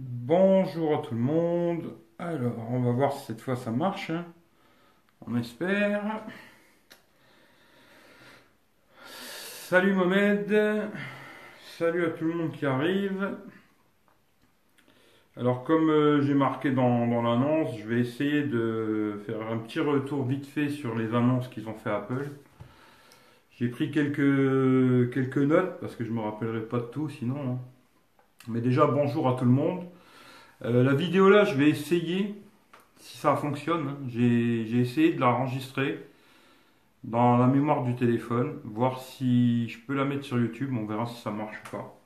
Bonjour à tout le monde. Alors, on va voir si cette fois ça marche. hein. On espère. Salut Mohamed. Salut à tout le monde qui arrive. Alors, comme euh, j'ai marqué dans, l'annonce, je vais essayer de faire un petit retour vite fait sur les annonces qu'ils ont fait Apple. J'ai pris quelques, notes parce que je me rappellerai pas de tout sinon. hein. Mais déjà, bonjour à tout le monde. Euh, la vidéo là, je vais essayer, si ça fonctionne, hein. j'ai essayé de la enregistrer dans la mémoire du téléphone, voir si je peux la mettre sur YouTube, on verra si ça marche ou pas.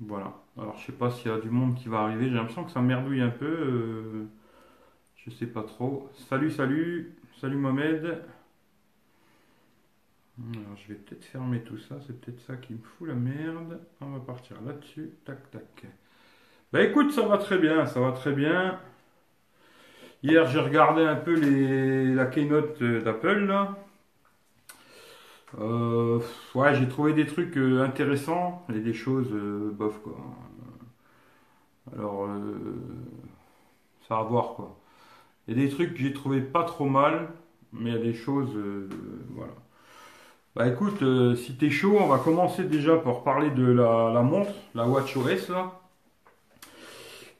Voilà. Alors je sais pas s'il y a du monde qui va arriver, j'ai l'impression que ça merdouille un peu, euh, je sais pas trop. Salut, salut, salut Mohamed. Alors je vais peut-être fermer tout ça, c'est peut-être ça qui me fout la merde. On va partir là-dessus, tac tac. Bah écoute, ça va très bien, ça va très bien. Hier, j'ai regardé un peu la keynote euh, d'Apple. Euh, ouais, j'ai trouvé des trucs euh, intéressants et des choses bof quoi. Alors, ça va voir quoi. Il y a des trucs que j'ai trouvé pas trop mal, mais il y a des choses, voilà. Bah écoute, euh, si t'es chaud, on va commencer déjà par parler de la, montre, la WatchOS là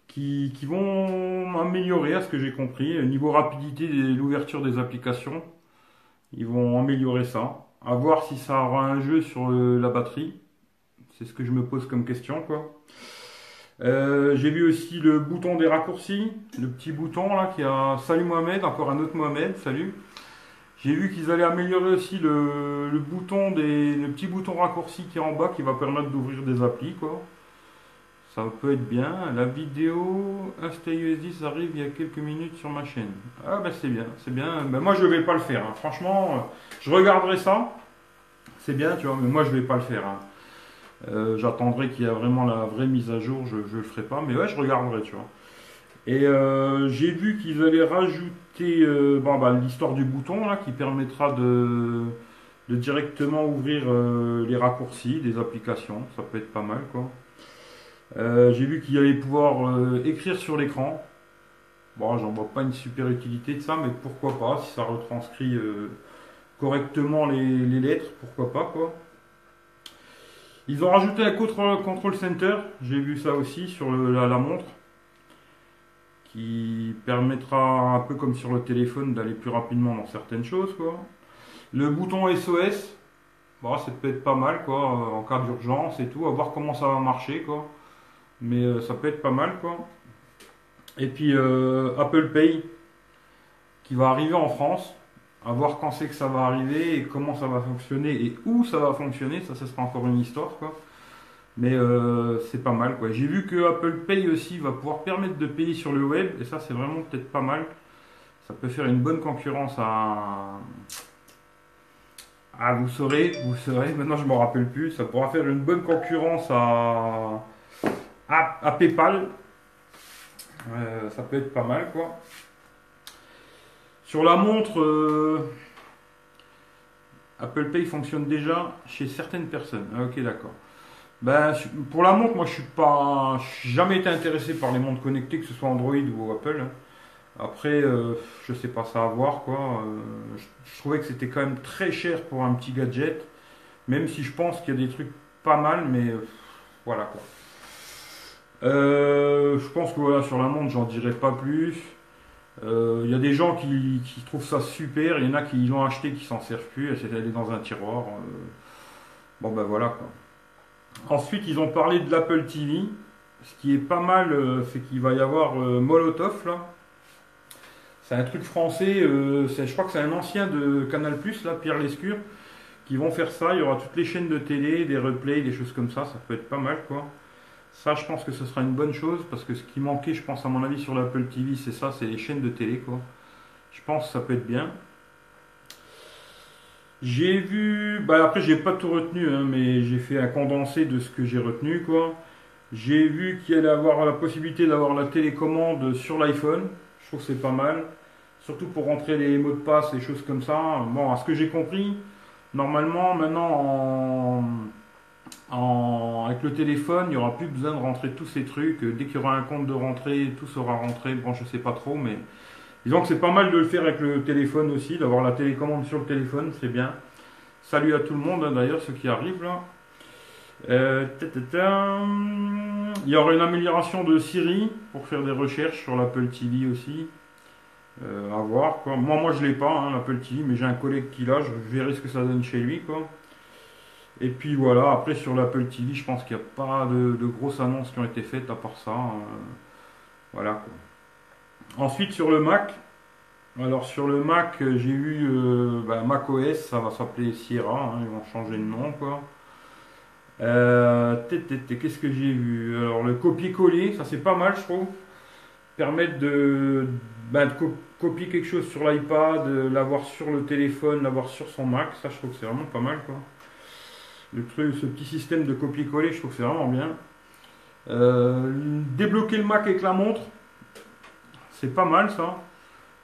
qui, vont améliorer, à ce que j'ai compris, au niveau rapidité de l'ouverture des applications. Ils vont améliorer ça. À voir si ça aura un jeu sur euh, la batterie. C'est ce que je me pose comme question, quoi. Euh, j'ai vu aussi le bouton des raccourcis, le petit bouton là qui a Salut Mohamed, encore un autre Mohamed, salut. J'ai vu qu'ils allaient améliorer aussi le, le bouton des, le petit bouton raccourci qui est en bas qui va permettre d'ouvrir des applis, quoi. Ça peut être bien. La vidéo InstaUSD arrive il y a quelques minutes sur ma chaîne. Ah ben c'est bien, c'est bien. Ben moi je vais pas le faire. hein. Franchement, euh, je regarderai ça. C'est bien, tu vois, mais moi je vais pas le faire. hein. Euh, J'attendrai qu'il y ait vraiment la vraie mise à jour. Je, je le ferai pas, mais ouais, je regarderai, tu vois. Et euh, j'ai vu qu'ils allaient rajouter euh, bon, bah, l'histoire du bouton là, qui permettra de, de directement ouvrir euh, les raccourcis des applications. Ça peut être pas mal, quoi. Euh, j'ai vu qu'il allait pouvoir euh, écrire sur l'écran. Bon, j'en vois pas une super utilité de ça, mais pourquoi pas, si ça retranscrit euh, correctement les, les lettres, pourquoi pas, quoi. Ils ont rajouté un control, center, j'ai vu ça aussi sur la montre, qui permettra un peu comme sur le téléphone d'aller plus rapidement dans certaines choses, quoi. Le bouton SOS, bon, ça peut être pas mal, quoi, euh, en cas d'urgence et tout, à voir comment ça va marcher, quoi. Mais euh, ça peut être pas mal, quoi. Et puis euh, Apple Pay, qui va arriver en France, à voir quand c'est que ça va arriver et comment ça va fonctionner et où ça va fonctionner, ça, ça sera encore une histoire, quoi. Mais euh, c'est pas mal, quoi. J'ai vu que Apple Pay aussi va pouvoir permettre de payer sur le web, et ça, c'est vraiment peut-être pas mal. Ça peut faire une bonne concurrence à. Ah, vous saurez, vous saurez, maintenant je m'en rappelle plus, ça pourra faire une bonne concurrence à, à, à PayPal. Euh, ça peut être pas mal, quoi. Sur la montre, euh, Apple Pay fonctionne déjà chez certaines personnes. Ah, ok, d'accord. Ben, pour la montre, moi, je suis pas, je suis jamais été intéressé par les montres connectées, que ce soit Android ou Apple. hein. Après, euh, je sais pas, ça à voir, quoi. Euh, je, trouvais que c'était quand même très cher pour un petit gadget, même si je pense qu'il y a des trucs pas mal, mais euh, voilà, quoi. Euh, je pense que voilà, sur la montre, j'en dirai pas plus. Il y a des gens qui, qui trouvent ça super, il y en a qui l'ont acheté, qui s'en servent plus, c'est allé dans un tiroir. Bon ben voilà quoi. Ensuite, ils ont parlé de l'Apple TV. Ce qui est pas mal, euh, c'est qu'il va y avoir euh, Molotov là. C'est un truc français, euh, je crois que c'est un ancien de Canal là, Pierre Lescure, qui vont faire ça. Il y aura toutes les chaînes de télé, des replays, des choses comme ça. Ça peut être pas mal quoi. Ça, je pense que ce sera une bonne chose parce que ce qui manquait, je pense, à mon avis, sur l'Apple TV, c'est ça, c'est les chaînes de télé, quoi. Je pense que ça peut être bien. J'ai vu, bah après, j'ai pas tout retenu, hein, mais j'ai fait un condensé de ce que j'ai retenu, quoi. J'ai vu qu'il allait avoir la possibilité d'avoir la télécommande sur l'iPhone. Je trouve que c'est pas mal. Surtout pour rentrer les mots de passe et choses comme ça. Bon, à ce que j'ai compris, normalement, maintenant, en, avec le téléphone, il n'y aura plus besoin de rentrer tous ces trucs. Dès qu'il y aura un compte de rentrée, tout sera rentré. Bon, je sais pas trop, mais disons que c'est pas mal de le faire avec le téléphone aussi, d'avoir la télécommande sur le téléphone, c'est bien. Salut à tout le monde, hein, d'ailleurs, ceux qui arrivent là. Euh, il y aura une amélioration de Siri pour faire des recherches sur l'Apple TV aussi. Euh, à voir quoi. Moi, moi je l'ai pas, hein, l'Apple TV, mais j'ai un collègue qui l'a, je verrai ce que ça donne chez lui quoi. Et puis voilà, après sur l'Apple TV, je pense qu'il n'y a pas de, grosses annonces qui ont été faites à part ça. Euh, voilà Ensuite sur le Mac, alors sur le Mac, j'ai eu euh, bah, Mac OS, ça va s'appeler Sierra, hein, ils vont changer de nom quoi. Euh, qu'est-ce que j'ai vu? Alors le copier-coller, ça c'est pas mal je trouve. Permettre de, bah, de copier quelque chose sur l'iPad, l'avoir sur le téléphone, l'avoir sur son Mac, ça je trouve que c'est vraiment pas mal quoi. Le truc, ce petit système de copier-coller, je trouve que c'est vraiment bien. Euh, débloquer le Mac avec la montre, c'est pas mal ça.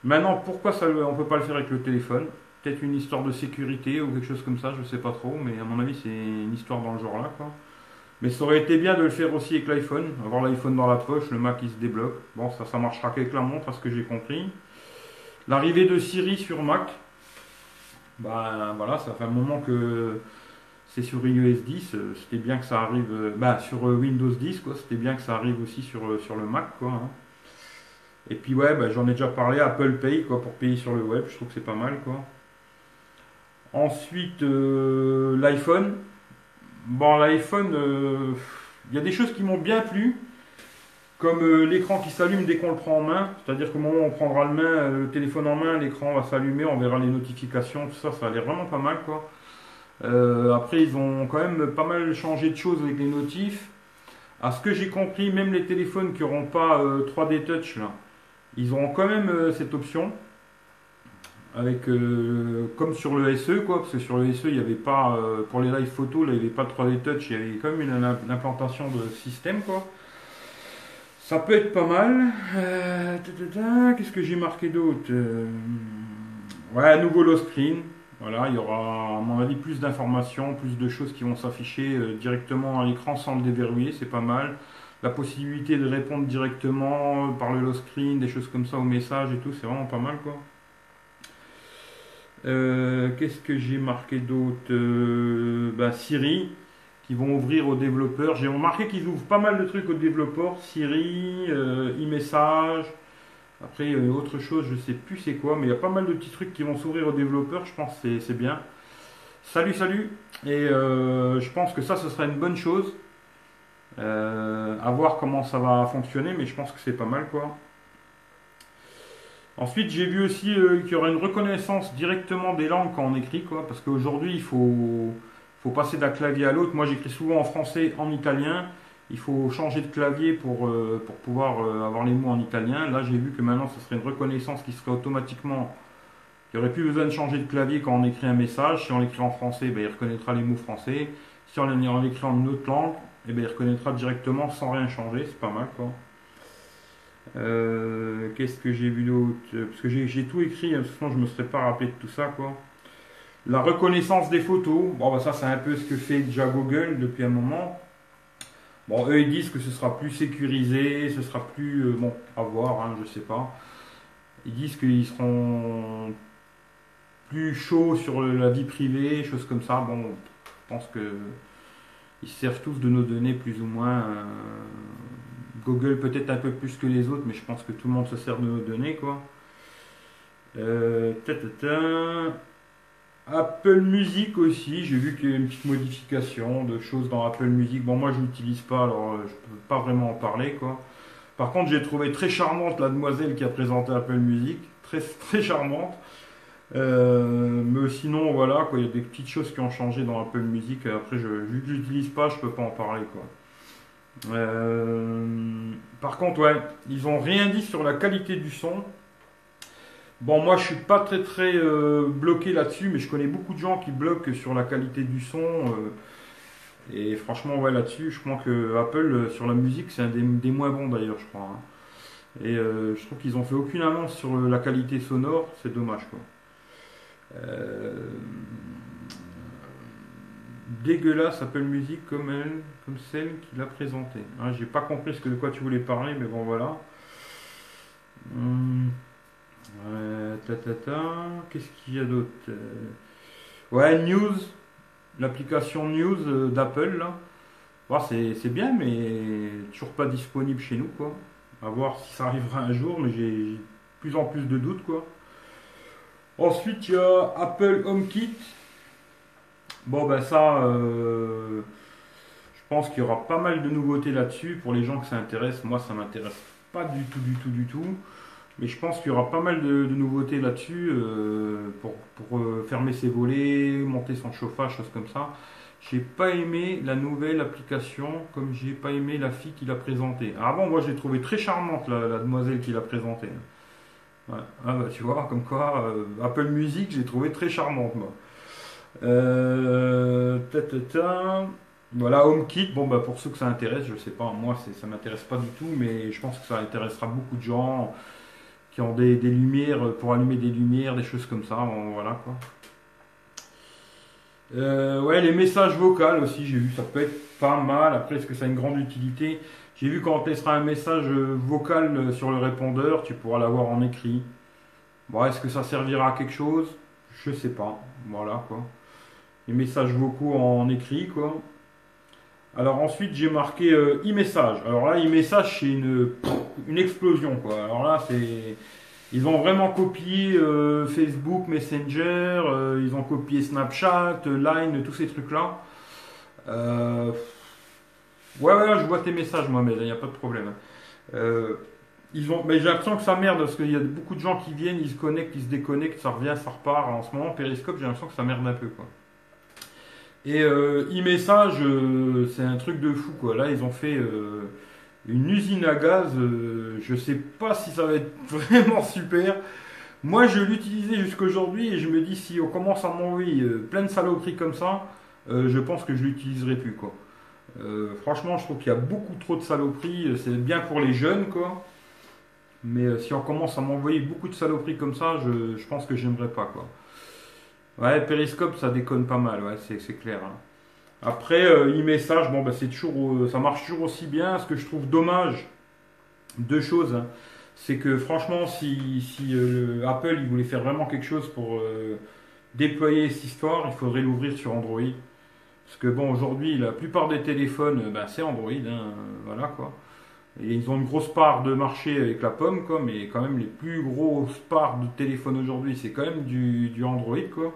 Maintenant, pourquoi ça, on peut pas le faire avec le téléphone? Peut-être une histoire de sécurité ou quelque chose comme ça, je sais pas trop, mais à mon avis, c'est une histoire dans le genre là. Mais ça aurait été bien de le faire aussi avec l'iPhone, avoir l'iPhone dans la poche, le Mac il se débloque. Bon, ça, ça marchera qu'avec la montre, à ce que j'ai compris. L'arrivée de Siri sur Mac, ben voilà, ça fait un moment que c'est sur iOS 10, euh, c'était bien que ça arrive, bah, sur euh, Windows 10, quoi, c'était bien que ça arrive aussi sur, sur le Mac, quoi. Hein. Et puis ouais, bah, j'en ai déjà parlé, Apple Pay, quoi, pour payer sur le web, je trouve que c'est pas mal, quoi. Ensuite, l'iPhone. Bon, l'iPhone, il y a des choses qui m'ont bien plu, comme l'écran qui s'allume dès qu'on le prend en main, c'est-à-dire qu'au moment où on prendra le, téléphone en main, l'écran va s'allumer, on verra les notifications, tout ça, ça a l'air vraiment pas mal, quoi. Euh, après, ils ont quand même pas mal changé de choses avec les notifs. À ce que j'ai compris, même les téléphones qui n'auront pas 3D euh, Touch, là, ils auront quand même euh, cette option. Avec, comme sur le SE, quoi, parce que sur le SE, il n'y avait pas, pour les live photos, là, il n'y avait pas de 3D Touch, il y avait quand même une, implantation de système, quoi. Ça peut être pas mal. Qu'est-ce que j'ai marqué d'autre Ouais, nouveau low screen. Voilà, il y aura à mon avis plus d'informations, plus de choses qui vont s'afficher euh, directement à l'écran sans le déverrouiller, c'est pas mal. La possibilité de répondre directement par le low screen, des choses comme ça aux messages et tout, c'est vraiment pas mal quoi. Euh, qu'est-ce que j'ai marqué d'autre euh, bah, Siri, qui vont ouvrir aux développeurs. J'ai remarqué qu'ils ouvrent pas mal de trucs aux développeurs. Siri, e-message, après, autre chose, je sais plus c'est quoi, mais il y a pas mal de petits trucs qui vont s'ouvrir aux développeurs, je pense que c'est bien. Salut, salut Et euh, je pense que ça, ce sera une bonne chose. Euh, à voir comment ça va fonctionner, mais je pense que c'est pas mal, quoi. Ensuite, j'ai vu aussi euh, qu'il y aura une reconnaissance directement des langues quand on écrit, quoi, parce qu'aujourd'hui, il faut, faut passer d'un clavier à l'autre. Moi, j'écris souvent en français, en italien il faut changer de clavier pour, euh, pour pouvoir avoir les mots en italien. Là, j'ai vu que maintenant, ce serait une reconnaissance qui serait automatiquement. Il n'y aurait plus besoin de changer de clavier quand on écrit un message. Si on l'écrit en français, ben, il reconnaîtra les mots français. Si on l'écrit en une autre langue, eh ben, il reconnaîtra directement sans rien changer. C'est pas mal, quoi. Euh, qu'est-ce que j'ai vu d'autre? Parce que j'ai tout écrit, hein, sinon je me serais pas rappelé de tout ça, quoi. La reconnaissance des photos, bon, ben, ça c'est un peu ce que fait déjà Google depuis un moment. Bon, eux ils disent que ce sera plus sécurisé, ce sera plus. Euh, bon, à voir, hein, je sais pas. Ils disent qu'ils seront plus chauds sur la vie privée, choses comme ça. Bon, je pense que ils servent tous de nos données plus ou moins. Euh, Google peut-être un peu plus que les autres, mais je pense que tout le monde se sert de nos données, quoi. Euh, Apple Music aussi, j'ai vu qu'il y a une petite modification de choses dans Apple Music. Bon, moi je n'utilise pas, alors euh, je peux pas vraiment en parler quoi. Par contre, j'ai trouvé très charmante la demoiselle qui a présenté Apple Music, très très charmante. Euh, mais sinon, voilà, quoi, il y a des petites choses qui ont changé dans Apple Music. Après, je, vu que j'utilise pas, je peux pas en parler quoi. Euh, par contre, ouais, ils ont rien dit sur la qualité du son. Bon, moi, je suis pas très très euh, bloqué là-dessus, mais je connais beaucoup de gens qui bloquent sur la qualité du son. Euh, et franchement, ouais, là-dessus, je crois que Apple, euh, sur la musique, c'est un des, moins bons d'ailleurs, je crois. Hein. Et je trouve qu'ils ont fait aucune annonce sur la qualité sonore, c'est dommage, quoi. Dégueulasse Apple Music comme elle, comme celle qu'il a présentée. Hein, J'ai pas compris ce que de quoi tu voulais parler, mais bon voilà. Hum, ta, ta, ta. Qu'est-ce qu'il y a d'autre Euh, Ouais, News, l'application News euh, d'Apple là. C'est bien, mais toujours pas disponible chez nous quoi. À voir si ça arrivera un jour, mais j'ai plus en plus de doutes quoi. Ensuite, il y a Apple HomeKit. Bon, ben ça, euh, je pense qu'il y aura pas mal de nouveautés là-dessus. Pour les gens que ça intéresse, moi, ça m'intéresse pas du tout, du tout, du tout. Mais je pense qu'il y aura pas mal de, nouveautés là-dessus euh, pour, pour, euh, fermer ses volets, monter son chauffage, choses comme ça. J'ai pas aimé la nouvelle application comme j'ai pas aimé la fille qui l'a présentée. Avant, moi, je l'ai trouvée très charmante, la, la demoiselle qui l'a présentée. Ah bah tu vois, comme quoi, euh, Apple Music, j'ai trouvé très charmante, moi. Euh, ta, ta, ta. Voilà, HomeKit, bon bah pour ceux que ça intéresse, je sais pas, moi ça m'intéresse pas du tout, mais je pense que ça intéressera beaucoup de gens qui ont des, des lumières pour allumer des lumières, des choses comme ça, voilà quoi. Euh, ouais, les messages vocaux aussi, j'ai vu, ça peut être pas mal. Après, est-ce que ça a une grande utilité? J'ai vu quand on laissera un message euh, vocal euh, sur le répondeur, tu pourras l'avoir en écrit. Bon, est-ce que ça servira à quelque chose? Je sais pas. Voilà quoi. Les messages vocaux en écrit quoi. Alors ensuite j'ai marqué e-message. Alors là e-message c'est une, une explosion quoi. Alors là c'est ils ont vraiment copié euh, Facebook, Messenger, euh, ils ont copié Snapchat, euh, Line, tous ces trucs là. Euh, Ouais ouais je vois tes messages moi mais il n'y a pas de problème. Ils ont, mais j'ai l'impression que ça merde parce qu'il y a beaucoup de gens qui viennent, ils se connectent, ils se déconnectent, ça revient, ça repart. En ce moment, Periscope, j'ai l'impression que ça merde un peu quoi. Et e-message, c'est un truc de fou quoi. Là, ils ont fait une usine à gaz. euh, je sais pas si ça va être vraiment super. Moi, je l'utilisais jusqu'aujourd'hui et je me dis si on commence à m'envoyer euh, plein de saloperies comme ça, euh, je pense que je l'utiliserai plus quoi. Franchement, je trouve qu'il y a beaucoup trop de saloperies. C'est bien pour les jeunes quoi. Mais si on commence à m'envoyer beaucoup de saloperies comme ça, je, pense que j'aimerais pas quoi. Ouais, Periscope, ça déconne pas mal, c'est clair. hein. Après, euh, e-message, bon, bah, c'est toujours, euh, ça marche toujours aussi bien. Ce que je trouve dommage, deux choses, hein. c'est que franchement, si, euh, Apple voulait faire vraiment quelque chose pour euh, déployer cette histoire, il faudrait l'ouvrir sur Android. Parce que bon, aujourd'hui, la plupart des téléphones, euh, bah, c'est Android, hein, voilà quoi. Et ils ont une grosse part de marché avec la pomme, mais quand même les plus grosses parts de téléphones aujourd'hui, c'est quand même du, du Android, quoi.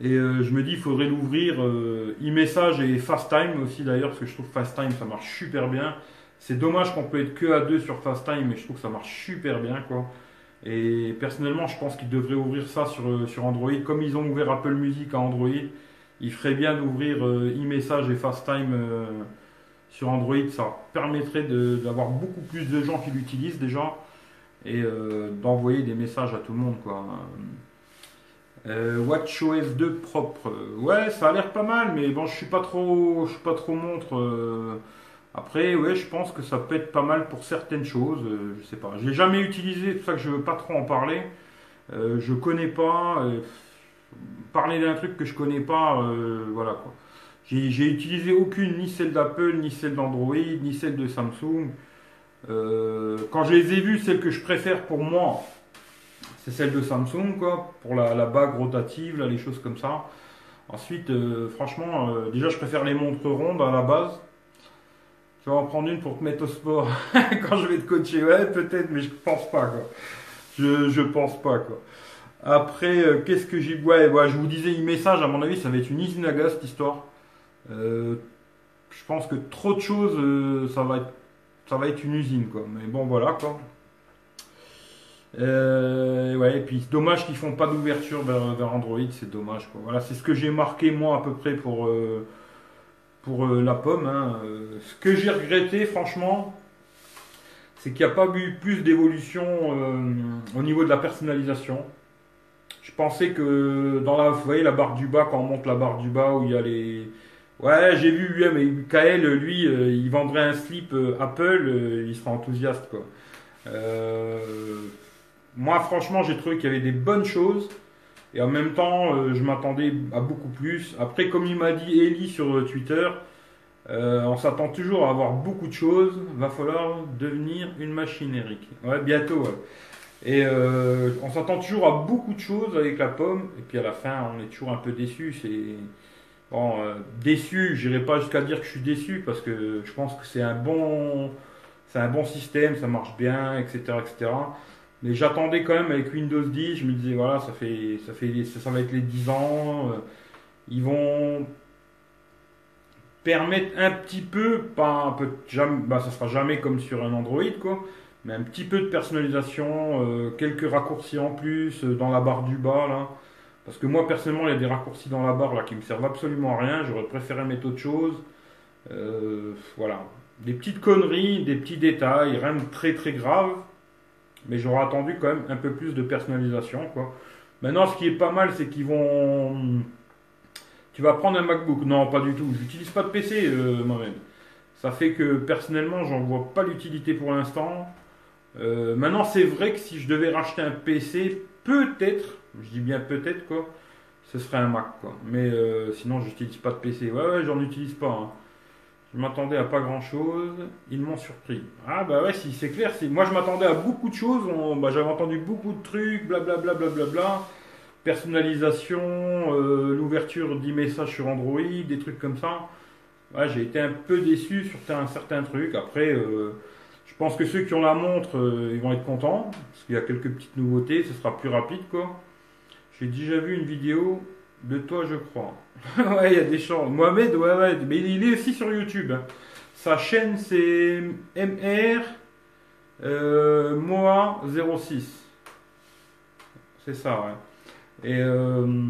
Et euh, je me dis, il faudrait l'ouvrir euh, e-message et FaceTime aussi d'ailleurs, parce que je trouve FaceTime ça marche super bien. C'est dommage qu'on peut être que à deux sur FaceTime, mais je trouve que ça marche super bien, quoi. Et personnellement, je pense qu'ils devraient ouvrir ça sur, euh, sur Android. Comme ils ont ouvert Apple Music à Android, il ferait bien d'ouvrir euh, e-message et FaceTime euh, sur Android. Ça permettrait d'avoir beaucoup plus de gens qui l'utilisent déjà et euh, d'envoyer des messages à tout le monde, quoi. Euh, WatchOS 2 propre. Ouais, ça a l'air pas mal, mais bon, je suis pas trop, je suis pas trop montre. euh. Après, ouais, je pense que ça peut être pas mal pour certaines choses. euh, je sais pas. Je l'ai jamais utilisé, c'est pour ça que je veux pas trop en parler. Je connais pas. parler d'un truc que je connais pas, voilà quoi. J'ai utilisé aucune, ni celle d'Apple, ni celle d'Android, ni celle de Samsung. Quand je les ai vues, celle que je préfère pour moi, c'est celle de Samsung, quoi, pour la, la bague rotative, là, les choses comme ça. Ensuite, euh, franchement, euh, déjà, je préfère les montres rondes à la base. Tu vas en prendre une pour te mettre au sport quand je vais te coacher. Ouais, peut-être, mais je pense pas, quoi. Je, je pense pas, quoi. Après, euh, qu'est-ce que j'ai. Ouais, ouais, je vous disais, e-message, à mon avis, ça va être une usine à gaz, cette histoire. Je pense que trop de choses, ça va ça va être une usine, quoi. Mais bon, voilà, quoi. Euh, ouais, et puis dommage qu'ils font pas d'ouverture vers, Android, c'est dommage, quoi. Voilà, c'est ce que j'ai marqué, moi, à peu près, pour, euh, pour euh, la pomme. hein. Ce que j'ai regretté, franchement, c'est qu'il n'y a pas eu plus d'évolution au niveau de la personnalisation. Je pensais que dans la, vous voyez, la barre du bas, quand on monte la barre du bas, où il y a les... Ouais, j'ai vu, ouais, mais Kael, lui, il vendrait un slip Apple, il serait enthousiaste, quoi. Euh, moi, franchement, j'ai trouvé qu'il y avait des bonnes choses. Et en même temps, euh, je m'attendais à beaucoup plus. Après, comme il m'a dit Eli sur Twitter, euh, on s'attend toujours à avoir beaucoup de choses. Va falloir devenir une machine, Eric. Ouais, bientôt. Et euh, on s'attend toujours à beaucoup de choses avec la pomme. Et puis à la fin, on est toujours un peu déçu. C'est bon, euh, déçu. J'irai pas jusqu'à dire que je suis déçu parce que je pense que c'est un bon, c'est un bon système, ça marche bien, etc., etc. Mais j'attendais quand même avec Windows 10. Je me disais voilà, ça fait, ça fait, ça, va être les 10 ans. Euh, ils vont permettre un petit peu, pas un peu, bah, ça sera jamais comme sur un Android quoi mais un petit peu de personnalisation, euh, quelques raccourcis en plus euh, dans la barre du bas là. Parce que moi personnellement, il y a des raccourcis dans la barre là qui me servent absolument à rien. J'aurais préféré mettre autre chose. Voilà, des petites conneries, des petits détails, rien de très très grave. Mais j'aurais attendu quand même un peu plus de personnalisation quoi. Maintenant, ce qui est pas mal, c'est qu'ils vont. Tu vas prendre un MacBook Non, pas du tout. J'utilise pas de PC moi-même. Ça fait que personnellement, j'en vois pas l'utilité pour l'instant. Euh, maintenant, c'est vrai que si je devais racheter un PC, peut-être, je dis bien peut-être quoi, ce serait un Mac quoi. Mais euh, sinon, j'utilise pas de PC. Ouais, ouais, j'en utilise pas. Hein. Je m'attendais à pas grand chose. Ils m'ont surpris. Ah bah ouais, si c'est clair. Moi, je m'attendais à beaucoup de choses. Bah, j'avais entendu beaucoup de trucs, blablabla, bla, bla, bla, personnalisation, euh, l'ouverture d'e-messages sur Android, des trucs comme ça. J'ai été un peu déçu sur un certain truc. Après. Je pense que ceux qui ont la montre, euh, ils vont être contents, parce qu'il y a quelques petites nouveautés, ce sera plus rapide, quoi. J'ai déjà vu une vidéo de toi, je crois. ouais, il y a des chants. Mohamed, ouais, ouais, mais il est aussi sur YouTube. Hein. Sa chaîne, c'est MR euh, Moa 06. C'est ça, ouais. Et, euh,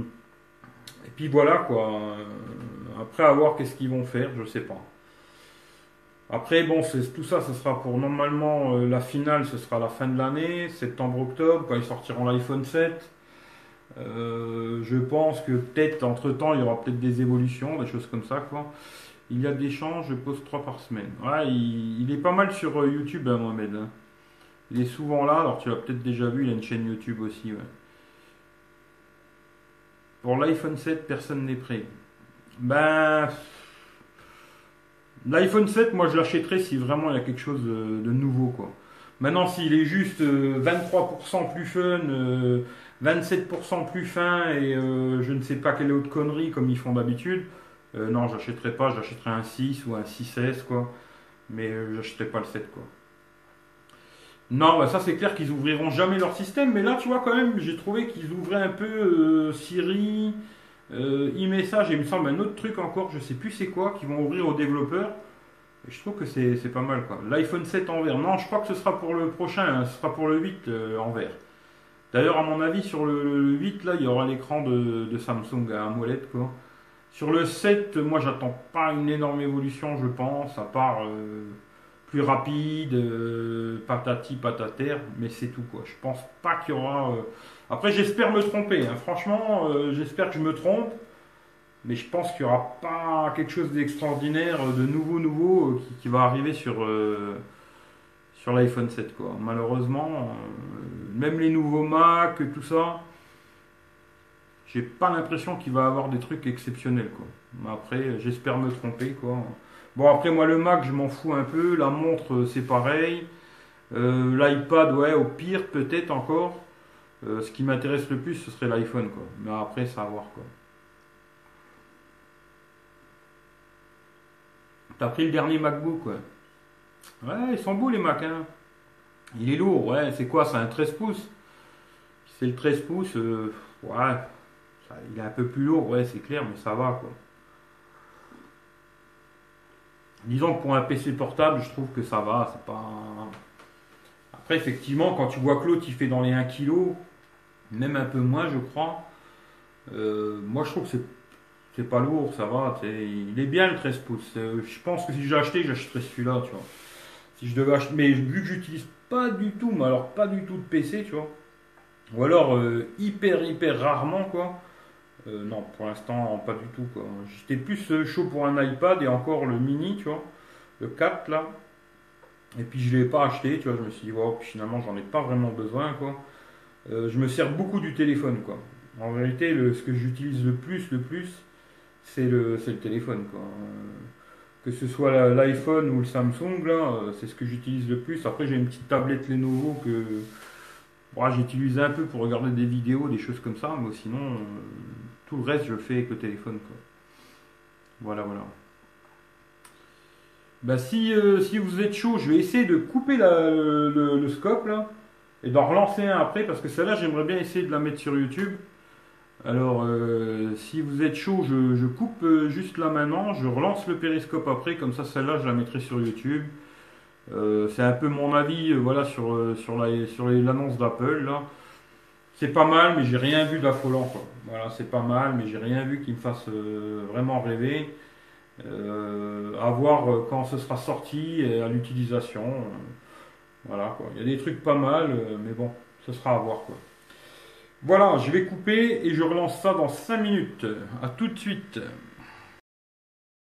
et puis voilà, quoi. Après, à voir qu'est-ce qu'ils vont faire, je sais pas. Après, bon, tout ça, ce sera pour normalement euh, la finale, ce sera la fin de l'année, septembre-octobre, quand ils sortiront l'iPhone 7. Euh, je pense que peut-être entre temps, il y aura peut-être des évolutions, des choses comme ça, quoi. Il y a des changes, je pose trois par semaine. Ouais, il, est pas mal sur euh, YouTube, hein, Mohamed. Hein. Il est souvent là, alors tu l'as peut-être déjà vu, il a une chaîne YouTube aussi, ouais. Pour l'iPhone 7, personne n'est prêt. Ben. L'iPhone 7, moi je l'achèterais si vraiment il y a quelque chose de, nouveau. Quoi. Maintenant, s'il est juste 23% euh, plus fun, 27% euh, plus fin et euh, je ne sais pas quelle autre connerie comme ils font d'habitude, non, j'achèterais pas, j'achèterais un 6 ou un 6S, quoi. Mais j'achèterais pas le 7, quoi. Non, bah, ça c'est clair qu'ils ouvriront jamais leur système, mais là tu vois quand même, j'ai trouvé qu'ils ouvraient un peu Siri, euh, e-message et il me semble un autre truc encore, je sais plus c'est quoi, qui vont ouvrir aux développeurs. Et je trouve que c'est pas mal quoi. L'iPhone 7 en vert. Non, je crois que ce sera pour le prochain, hein. ce sera pour le 8 euh, en vert. D'ailleurs, à mon avis, sur le, 8, là, il y aura l'écran de, Samsung à molette quoi. Sur le 7, moi, j'attends pas une énorme évolution, je pense, à part euh, plus rapide, euh, patati patater, mais c'est tout quoi. Je pense pas qu'il y aura. Après, j'espère me tromper. Hein. Franchement, euh, j'espère que je me trompe. Mais je pense qu'il n'y aura pas quelque chose d'extraordinaire, euh, de nouveau, nouveau, euh, qui, va arriver sur, sur l'iPhone 7. Quoi. Malheureusement, même les nouveaux Mac, tout ça, j'ai pas l'impression qu'il va avoir des trucs exceptionnels. Quoi. Mais après, j'espère me tromper. Quoi. Bon, après, moi, le Mac, je m'en fous un peu. La montre, c'est pareil. L'iPad, ouais, au pire, peut-être encore. Euh, ce qui m'intéresse le plus, ce serait l'iPhone, quoi. Mais après, ça va voir, quoi. T'as pris le dernier MacBook. Ouais, ils sont beaux les Mac, hein. Il est lourd, ouais. C'est quoi C'est un 13 pouces? C'est le 13 pouces, euh, ouais. il est un peu plus lourd, ouais, c'est clair, mais ça va, quoi. Disons que pour un PC portable, je trouve que ça va, c'est pas. Après, effectivement, quand tu vois que l'autre il fait dans les 1 kg, même un peu moins, je crois. Euh, moi, je trouve que c'est pas lourd, ça va. Il est bien le 13 pouces. Euh, je pense que si j'ai acheté, j'achèterais celui-là, tu vois. Si je devais acheter, mais vu que j'utilise pas du tout, mais alors pas du tout de PC, tu vois. Ou alors euh, hyper hyper rarement, quoi. non, pour l'instant, pas du tout, quoi. J'étais plus chaud pour un iPad et encore le mini, tu vois. Le 4 là. Et puis je l'ai pas acheté, tu vois. Je me suis dit, finalement, j'en ai pas vraiment besoin, quoi. Euh, je me sers beaucoup du téléphone, quoi. En vérité, le, ce que j'utilise le plus, le plus, c'est le, le téléphone. Quoi. Que ce soit l'iPhone ou le Samsung, là, euh, c'est ce que j'utilise le plus. Après, j'ai une petite tablette Lenovo que bon, j'utilise un peu pour regarder des vidéos, des choses comme ça, mais sinon, euh, tout le reste, je fais avec le téléphone. Voilà, voilà. Bah, si, euh, si vous êtes chaud, je vais essayer de couper le scope là et d'en relancer un après parce que celle-là, j'aimerais bien essayer de la mettre sur YouTube. Alors, euh, si vous êtes chaud, je, coupe euh, juste là maintenant, je relance le périscope après, comme ça celle-là, je la mettrai sur YouTube. Euh, c'est un peu mon avis voilà, sur, l'annonce d'Apple. C'est pas mal, mais j'ai rien vu d'affolant. Voilà, c'est pas mal, mais j'ai rien vu qui me fasse vraiment rêver. À voir quand ce sera sorti à l'utilisation. voilà. Il y a des trucs pas mal, mais bon, ce sera à voir quoi. Voilà, je vais couper et je relance ça dans 5 minutes. À tout de suite.